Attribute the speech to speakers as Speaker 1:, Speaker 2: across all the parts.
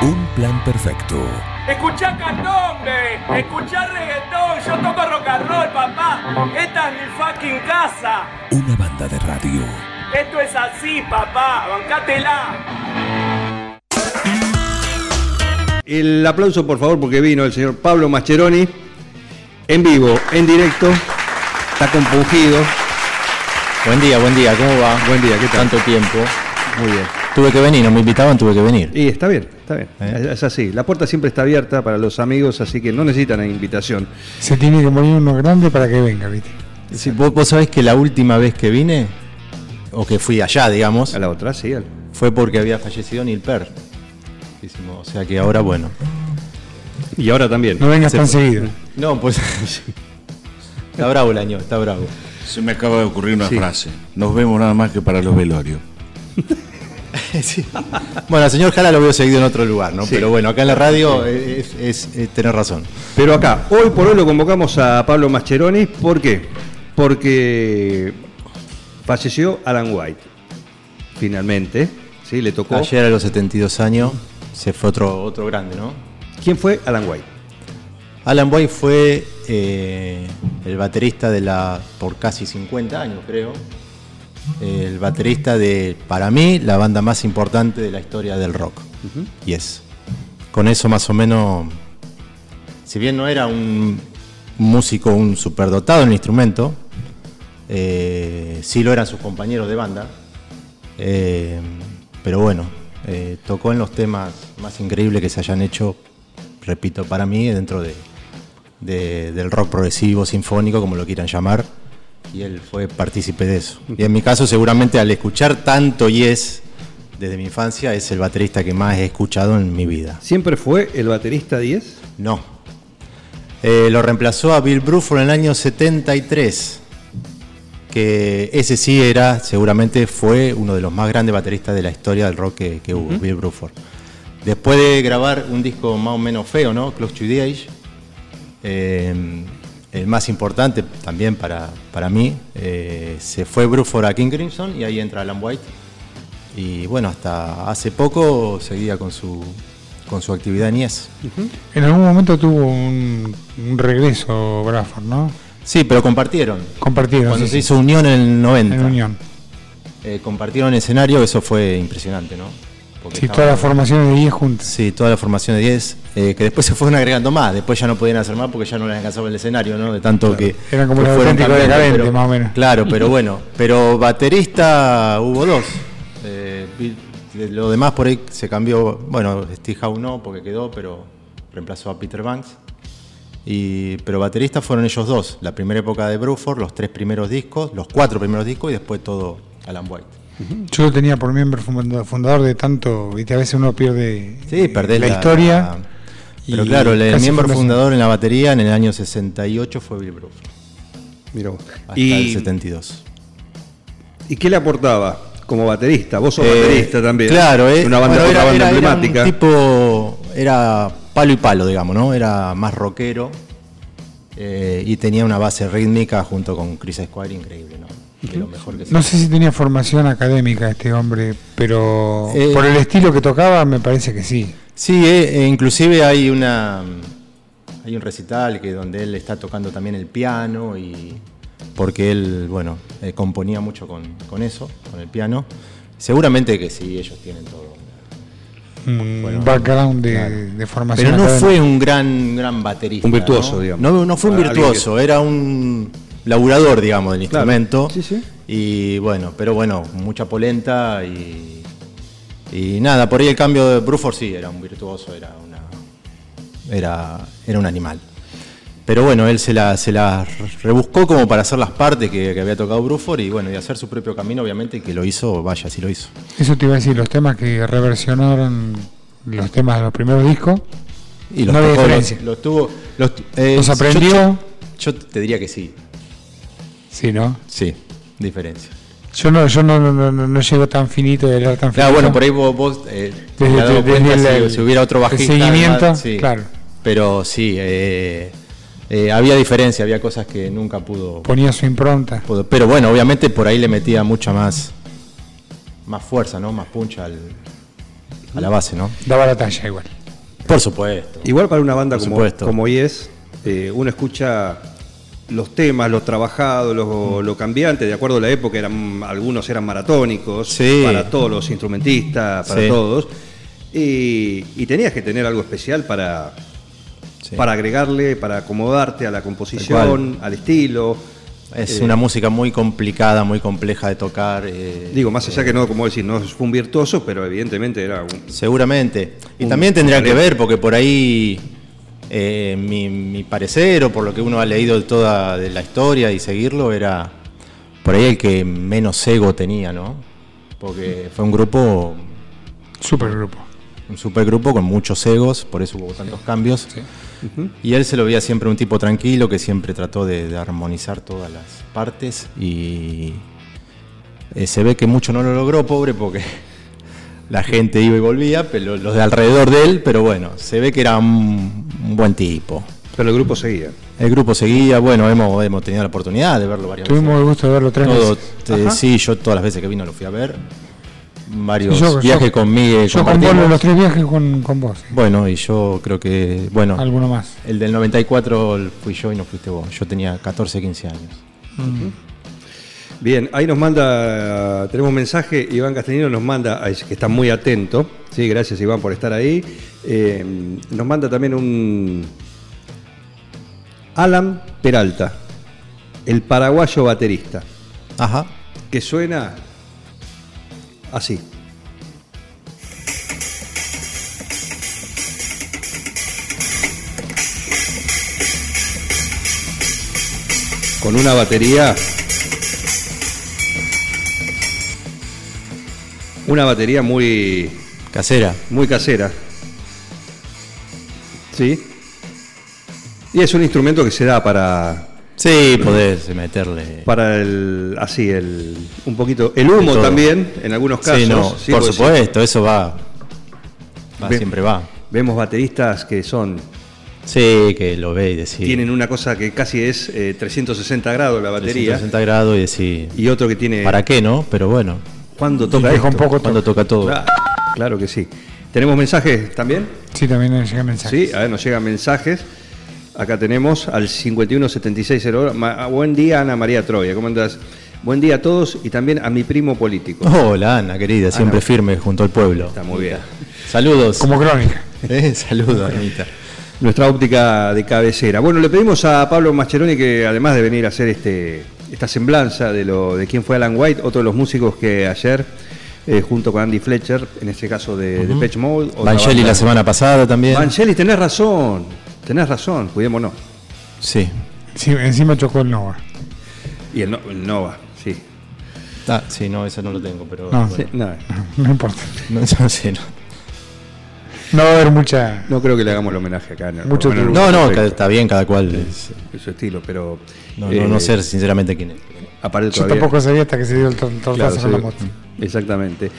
Speaker 1: Un plan perfecto.
Speaker 2: Escuchá candombe, escuchá reggaetón, yo toco rock and roll, papá. Esta es mi fucking casa.
Speaker 1: Una banda de radio.
Speaker 2: Esto es así, papá, bancátela.
Speaker 3: El aplauso, por favor, porque vino el señor Pablo Mascheroni en vivo, en directo. Está compungido.
Speaker 4: Buen día, buen día, ¿cómo va?
Speaker 3: Buen día, ¿qué tal?
Speaker 4: Tanto tiempo.
Speaker 3: Muy bien.
Speaker 4: Tuve que venir, no me invitaban, tuve que venir.
Speaker 3: Y está bien, está bien.
Speaker 4: ¿Eh?
Speaker 3: Es así. La puerta siempre está abierta para los amigos, así que no necesitan invitación.
Speaker 5: Se tiene que morir uno grande para que venga, ¿viste?
Speaker 4: Sí, vos, vos sabés que la última vez que vine, o que fui allá, digamos,
Speaker 3: A la otra, sí. al-
Speaker 4: fue porque había fallecido Neil Peart. O sea que ahora, bueno.
Speaker 3: Y ahora también.
Speaker 5: No vengas
Speaker 4: Se
Speaker 5: tan seguido.
Speaker 4: No, pues. está bravo el año, está bravo.
Speaker 6: Se me acaba de ocurrir una
Speaker 3: Sí.
Speaker 6: frase. Nos vemos nada más que para los velorios.
Speaker 4: Sí. Bueno, al señor Jala lo veo seguido en otro lugar, ¿no?
Speaker 3: Sí.
Speaker 4: Pero bueno, acá en la radio es, es- es tener razón.
Speaker 3: Pero acá, hoy por hoy lo convocamos a Pablo Mascheroni. ¿Por qué? Porque falleció Alan White. Finalmente. Sí, le tocó.
Speaker 4: Ayer a los 72 años se fue otro, otro grande, ¿no?
Speaker 3: ¿Quién fue Alan White?
Speaker 4: Alan Boyd fue eh, el baterista de la. por casi 50 años, creo. El baterista de, para mí, la banda más importante de la historia del rock. Y es. Con eso, más o menos. Si bien no era un músico, un superdotado en el instrumento, eh, sí lo eran sus compañeros de banda. Eh, pero bueno, eh, tocó en los temas más increíbles que se hayan hecho, repito, para mí, dentro de, de- del rock progresivo, sinfónico, como lo quieran llamar, y él fue partícipe de eso. Y en mi caso, seguramente al escuchar tanto Yes desde mi infancia, es el baterista que más he escuchado en mi vida.
Speaker 3: ¿Siempre fue el baterista 10?
Speaker 4: No. Eh, lo reemplazó a Bill Bruford en el año 73. Que ese sí era, seguramente fue uno de los más grandes bateristas de la historia del rock que, que hubo, Bill Bruford. Después de grabar un disco más o menos feo, ¿no? Close to the Age, eh, el más importante también para, para mí, eh, se fue Bruford a King Crimson y ahí entra Alan White. Y bueno, hasta hace poco seguía con su, con su actividad en Yes.
Speaker 5: En algún momento tuvo un, un regreso Bradford, ¿no?
Speaker 4: Sí, pero compartieron.
Speaker 5: Compartieron.
Speaker 4: Cuando
Speaker 5: sí,
Speaker 4: se
Speaker 5: sí,
Speaker 4: hizo Unión en el 90.
Speaker 5: en Unión.
Speaker 4: eh, compartieron escenario, eso fue impresionante, ¿no? Porque
Speaker 5: Sí,
Speaker 4: estaban-
Speaker 5: todas las formaciones de 10 juntas.
Speaker 4: Sí, toda la formación de 10, eh, que después se fueron agregando más, después ya no podían hacer más porque ya no les alcanzaba el escenario, ¿no? De tanto que...
Speaker 5: Eran como los auténticos decadentes, más o menos.
Speaker 4: Claro, pero bueno, pero baterista hubo dos. Eh, lo demás por ahí se cambió, bueno, Steve Howe no porque quedó, pero reemplazó a Peter Banks. Y, pero bateristas fueron ellos dos, la primera época de Bruford, los tres primeros discos, los cuatro primeros discos y después todo Alan White.
Speaker 5: Yo lo tenía por miembro funda- fundador de tanto, viste, a veces uno pierde
Speaker 4: Sí, perdés
Speaker 5: la, historia.
Speaker 4: Pero
Speaker 5: y
Speaker 4: claro, el, miembro
Speaker 5: fundación.
Speaker 4: fundador en la batería en el año 68 fue Bill Bruford,
Speaker 3: vos.
Speaker 4: hasta el
Speaker 3: ¿Y,
Speaker 4: 72.
Speaker 3: ¿Y qué le aportaba como baterista? Vos sos
Speaker 4: Eh,
Speaker 3: baterista también.
Speaker 4: Claro, eh,
Speaker 3: Una banda,
Speaker 4: bueno, era,
Speaker 3: banda
Speaker 4: era- era un tipo, era palo y palo, digamos, ¿no? Era más rockero eh, y tenía una base rítmica junto con Chris Squire increíble, ¿no? De lo mejor que se
Speaker 5: No sé si tenía formación académica este hombre, pero
Speaker 4: Eh,
Speaker 5: por el estilo que tocaba me parece que sí.
Speaker 4: Sí, eh, eh, inclusive hay una hay un recital que donde él está tocando también el piano y porque él, bueno, eh, componía mucho con, con eso, con el piano. Seguramente que sí, ellos tienen todo.
Speaker 5: Un
Speaker 4: Bueno,
Speaker 5: background de,
Speaker 4: claro.
Speaker 5: de formación
Speaker 4: Pero no
Speaker 5: académica.
Speaker 4: fue un gran, gran baterista.
Speaker 3: Un virtuoso,
Speaker 4: ¿no?
Speaker 3: digamos.
Speaker 4: No, no fue un
Speaker 3: que-
Speaker 4: virtuoso, era un laburador, digamos, del
Speaker 3: Claro.
Speaker 4: instrumento.
Speaker 3: Sí, sí.
Speaker 4: Y bueno, pero bueno, mucha polenta y, y nada, por ahí el cambio de Bruford sí, era un virtuoso, era una era, era un animal. Pero bueno, él se la, se la rebuscó como para hacer las partes que, que había tocado Bruford y bueno, y hacer su propio camino, obviamente, y que lo hizo, vaya, sí lo hizo.
Speaker 5: Eso te iba a decir, los temas que reversionaron los temas de los primeros discos.
Speaker 4: Y los
Speaker 5: No había
Speaker 4: tocó,
Speaker 5: diferencia.
Speaker 4: los, los tuvo. Los, eh,
Speaker 5: ¿Los
Speaker 4: yo-
Speaker 5: aprendió?
Speaker 4: Yo, yo te diría que sí.
Speaker 5: Sí, ¿no?
Speaker 4: Sí, diferencia.
Speaker 5: Yo no, yo no, no, no, no llego tan finito de leer tan finito.
Speaker 4: Claro, bueno, por ahí vos, vos eh, te
Speaker 5: Desde-
Speaker 4: has dado
Speaker 5: desde
Speaker 4: cuenta
Speaker 5: el-
Speaker 4: si, si hubiera otro
Speaker 5: el
Speaker 4: bajista.
Speaker 5: seguimiento,
Speaker 4: además, sí.
Speaker 5: claro.
Speaker 4: Pero sí, eh, eh, había diferencia, había cosas que nunca pudo,
Speaker 5: Ponía su impronta.
Speaker 4: pudo- Pero bueno, obviamente por ahí le metía mucha más, más fuerza, ¿no? Más puncha al, a la base, ¿no?
Speaker 5: Daba la talla igual.
Speaker 4: Por supuesto.
Speaker 3: Igual para una banda
Speaker 4: Por
Speaker 3: como,
Speaker 4: supuesto.
Speaker 3: como Yes, eh, uno escucha los temas, los trabajados, lo, lo cambiante, de acuerdo a la época, eran, algunos eran maratónicos,
Speaker 4: Sí.
Speaker 3: para todos los instrumentistas, para
Speaker 4: Sí.
Speaker 3: todos. Y, y tenías que tener algo especial para,
Speaker 4: Sí.
Speaker 3: para agregarle, para acomodarte a la composición, al estilo.
Speaker 4: Es
Speaker 3: Eh,
Speaker 4: una música muy complicada, muy compleja de tocar. eh,
Speaker 3: Digo, más allá que no, como decir, no fue un virtuoso, pero evidentemente era un,
Speaker 4: Seguramente. Y
Speaker 3: Un-
Speaker 4: también tendría que ver, porque por ahí eh, mi, mi parecer, o por lo que uno ha leído de toda de la historia y seguirlo, era por ahí el que menos ego tenía, ¿no? Porque fue un grupo,
Speaker 5: Supergrupo.
Speaker 4: un supergrupo con muchos egos, por eso hubo tantos cambios.
Speaker 5: Sí.
Speaker 4: Y él se lo veía siempre un tipo tranquilo que siempre trató de, de armonizar todas las partes y eh, se ve que mucho no lo logró, pobre, porque la gente iba y volvía, pero los de alrededor de él, pero bueno, se ve que era un, un buen tipo.
Speaker 3: pero el grupo seguía.
Speaker 4: El grupo seguía, bueno, hemos, hemos tenido la oportunidad de verlo varias
Speaker 5: Tuvimos el
Speaker 4: veces.
Speaker 5: gusto de verlo tres
Speaker 4: Todo,
Speaker 5: veces.
Speaker 4: te-
Speaker 3: Ajá.
Speaker 4: sí, yo todas las veces que vino lo fui a ver. Varios
Speaker 5: Yo- yo-
Speaker 4: viajes conmigo.
Speaker 5: Yo con vos, los tres viajes con, con vos.
Speaker 4: Bueno, y yo creo que, bueno,
Speaker 5: Alguno más.
Speaker 4: el del 94 fui yo y no fuiste vos. Yo tenía 14, 15 años.
Speaker 3: Bien, ahí nos manda, tenemos un mensaje, Iván Castellino nos manda, que está muy atento, sí, gracias Iván por estar ahí, Eh, nos manda también un Alan Peralta, el paraguayo baterista,
Speaker 4: Ajá.
Speaker 3: que suena así. Con una batería Una batería muy,
Speaker 4: Casera.
Speaker 3: muy casera. ¿Sí? Y es un instrumento que se da para,
Speaker 4: Sí, podés meterle.
Speaker 3: para el, así, el, un poquito, el humo también, en algunos casos.
Speaker 4: Sí, no,
Speaker 3: Sí,
Speaker 4: por supuesto, eso va. va siempre va.
Speaker 3: Vemos bateristas que son,
Speaker 4: Sí, que lo ve y decís.
Speaker 3: tienen una cosa que casi es eh, 360 grados la batería,
Speaker 4: 360 grados y decís.
Speaker 3: y otro que tiene,
Speaker 4: ¿Para qué, no? Pero bueno,
Speaker 3: ¿cuándo toca
Speaker 5: deja un
Speaker 3: esto?
Speaker 5: poco
Speaker 4: cuando toca todo.
Speaker 3: Claro, claro que sí. ¿Tenemos mensajes también?
Speaker 5: Sí, también nos llega mensajes.
Speaker 3: Sí, a ver, nos llegan mensajes. Acá tenemos al 517608. Ma- Buen día, Ana María Troya. ¿Cómo andás? Buen día a todos y también a mi primo político.
Speaker 4: Hola, Ana, querida, siempre
Speaker 3: Ana.
Speaker 4: firme junto al pueblo.
Speaker 3: Está muy bien.
Speaker 4: Saludos.
Speaker 5: Como crónica.
Speaker 4: Eh, Saludos, Anita.
Speaker 3: Nuestra óptica de cabecera. Bueno, le pedimos a Pablo Mascheroni que además de venir a hacer este, esta semblanza de lo de quién fue Alan White, otro de los músicos que ayer, eh, junto con Andy Fletcher, en este caso de, de Pitch Mode.
Speaker 4: Vangelis la semana pasada también.
Speaker 3: Vangelis, tenés razón. Tenés razón, cuidémonos.
Speaker 4: Sí.
Speaker 5: Sí, encima chocó el Nova.
Speaker 3: Y el, No- el Nova, sí.
Speaker 4: Ah, sí, no, eso no lo tengo, pero.
Speaker 5: No.
Speaker 4: bueno.
Speaker 3: Sí, nada.
Speaker 5: No importa.
Speaker 4: No, no sé, no.
Speaker 5: No va a haber mucha.
Speaker 3: No creo que le hagamos el homenaje acá. No,
Speaker 5: Mucho
Speaker 3: por lo menos
Speaker 4: No, no, está bien, cada cual. es-
Speaker 3: de su estilo, pero.
Speaker 4: No,
Speaker 3: eh,
Speaker 4: no, no sé sinceramente quién es.
Speaker 3: Aparte
Speaker 5: Yo
Speaker 3: todavía.
Speaker 5: tampoco sabía hasta que se dio el tor- tortazo
Speaker 3: Claro,
Speaker 5: con
Speaker 3: sí,
Speaker 5: la moto.
Speaker 3: Exactamente.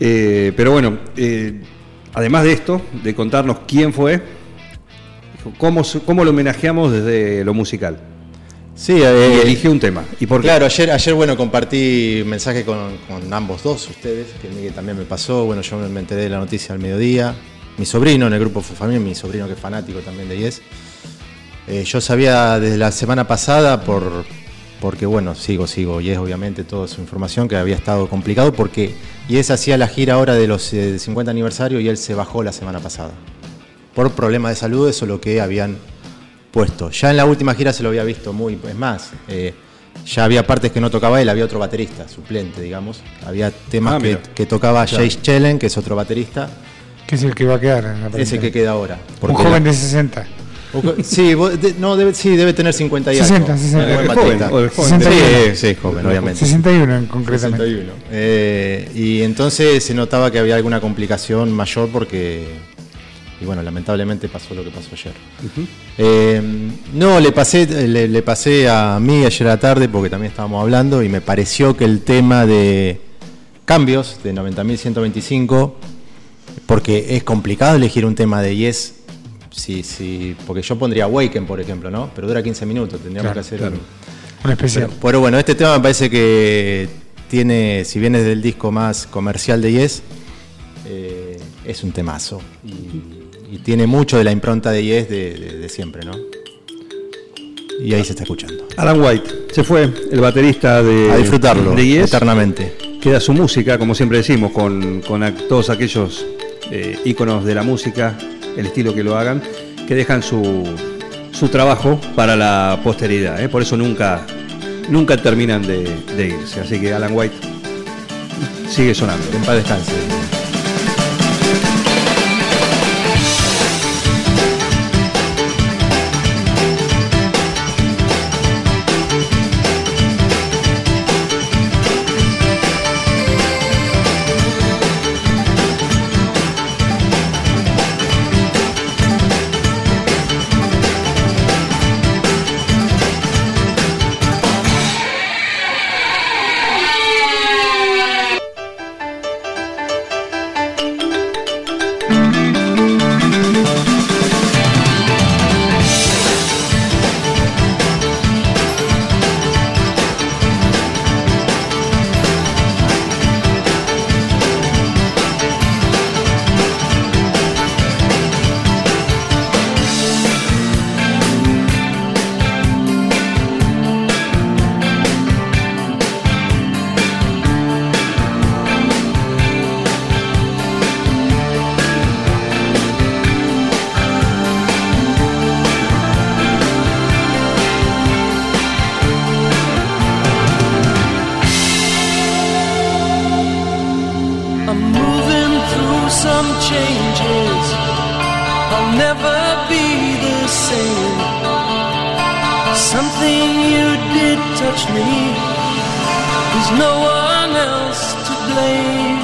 Speaker 3: Eh, pero bueno, eh, además de esto, de contarnos quién fue, cómo, cómo lo homenajeamos desde lo musical.
Speaker 4: Sí,
Speaker 3: Y
Speaker 4: eh,
Speaker 3: un tema. ¿Y por qué?
Speaker 4: Claro, ayer, ayer bueno, compartí un mensaje con, con ambos dos, ustedes, que a mí también me pasó. Bueno, yo me enteré de la noticia al mediodía. Mi sobrino en el grupo Familia, mi sobrino que es fanático también de Yes. Eh, yo sabía desde la semana pasada, por, porque bueno, sigo, sigo, Yes obviamente, toda su información, que había estado complicado, porque Yes hacía la gira ahora de los eh, 50 aniversario y él se bajó la semana pasada. Por problemas de salud, eso es lo que habían puesto. Ya en la última gira se lo había visto muy, es más, eh, ya había partes que no tocaba él, había otro baterista, suplente, digamos. Había temas
Speaker 3: Ah,
Speaker 4: que, tocaba
Speaker 3: Claro.
Speaker 4: Jace Chellen, que es otro baterista,
Speaker 5: Que es el que va a quedar. en la
Speaker 4: ese que queda ahora.
Speaker 5: Un joven
Speaker 4: la-
Speaker 5: de 60.
Speaker 4: o co- Sí, vos- de- no, debe, sí, debe tener 50 y
Speaker 5: 60,
Speaker 4: algo.
Speaker 5: 60.
Speaker 4: Buen
Speaker 3: Eh,
Speaker 4: baterista.
Speaker 3: joven, o joven.
Speaker 5: 61.
Speaker 4: Sí, sí, joven, obviamente.
Speaker 5: 61 en- concretamente.
Speaker 4: 61. Eh, y entonces se notaba que había alguna complicación mayor porque, y bueno, lamentablemente pasó lo que pasó ayer. Eh, no, le pasé, le, le pasé a mí ayer a la tarde porque también estábamos hablando y me pareció que el tema de cambios de 90.125, porque es complicado elegir un tema de Yes. Sí, sí, porque yo pondría Waken, por ejemplo, ¿no? Pero dura 15 minutos, tendríamos que hacer un,
Speaker 5: especial.
Speaker 4: Pero, bueno, este tema me parece que tiene, si bien es del disco más comercial de Yes, eh, es un temazo. Y, tiene mucho de la impronta de Yes de, siempre, ¿no? Y ahí se está escuchando.
Speaker 3: Alan White se fue, el baterista de.
Speaker 4: A disfrutarlo
Speaker 3: yes.
Speaker 4: eternamente.
Speaker 3: Queda su música, como siempre decimos, con, con todos aquellos eh, íconos de la música, el estilo que lo hagan, que dejan su, su trabajo para la posteridad. ¿eh? Por eso nunca, nunca terminan de, de, irse. Así que Alan White sigue sonando.
Speaker 4: En paz descanse.
Speaker 7: touch me. There's no one else to blame.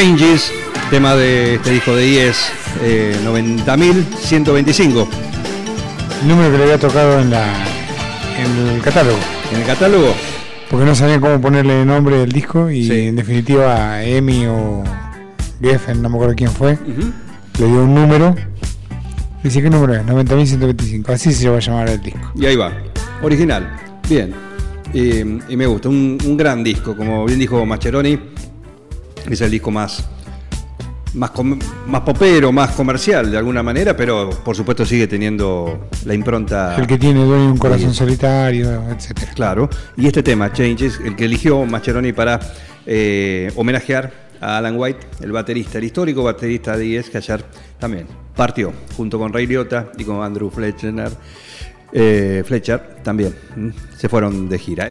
Speaker 7: Changes,
Speaker 3: tema de este disco de IES, eh, 90.125.
Speaker 5: El número que le había tocado en, la, en el catálogo.
Speaker 3: En el catálogo,
Speaker 5: Porque no sabían cómo ponerle el nombre del disco y
Speaker 3: Sí.
Speaker 5: en definitiva Emi o Geffen, no me acuerdo quién fue, le dio un número. Dice, ¿qué número es? 90.125. Así se va a llamar el disco.
Speaker 3: y ahí va. Original, bien. Y, y me gusta, un, un gran disco, como bien dijo Mascheroni, es el disco más, más, com- más popero, más comercial de alguna manera, pero por supuesto sigue teniendo la impronta.
Speaker 5: El que tiene dueño un corazón solitario, etcétera.
Speaker 3: Claro, y este tema, Changes, el que eligió Mascheroni para eh, homenajear a Alan White, el baterista, el histórico baterista de IES, que ayer también partió, junto con Ray Liotta y con Andrew Fletcher, eh, Fletcher también, se fueron de gira.